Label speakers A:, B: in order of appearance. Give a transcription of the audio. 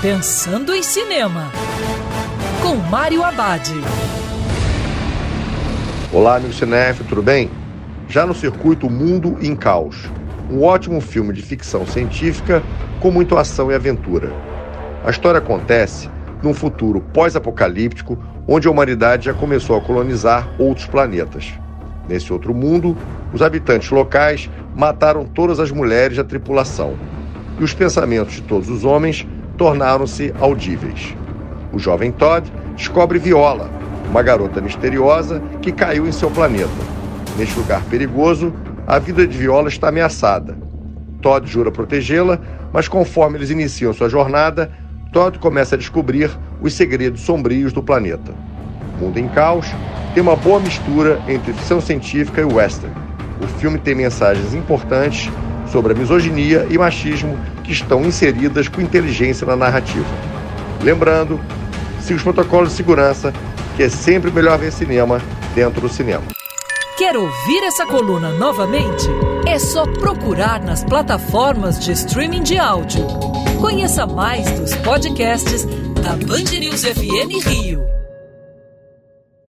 A: Pensando em Cinema, com Mário Abad.
B: Olá, amigo cinef, tudo bem? Já no circuito Mundo em Caos, um ótimo filme de ficção científica com muita ação e aventura. A história acontece num futuro pós-apocalíptico onde a humanidade já começou a colonizar outros planetas. Nesse outro mundo, os habitantes locais mataram todas as mulheres da tripulação e os pensamentos de todos os homens tornaram-se audíveis. O jovem Todd descobre Viola, uma garota misteriosa que caiu em seu planeta. Neste lugar perigoso, a vida de Viola está ameaçada. Todd jura protegê-la, mas conforme eles iniciam sua jornada, Todd começa a descobrir os segredos sombrios do planeta. Mundo em Caos tem uma boa mistura entre ficção científica e western. O filme tem mensagens importantes sobre a misoginia e machismo que estão inseridas com inteligência na narrativa. Lembrando, siga os protocolos de segurança, que é sempre melhor ver cinema dentro do cinema.
A: Quer ouvir essa coluna novamente? É só procurar nas plataformas de streaming de áudio. Conheça mais dos podcasts da Band News FM Rio.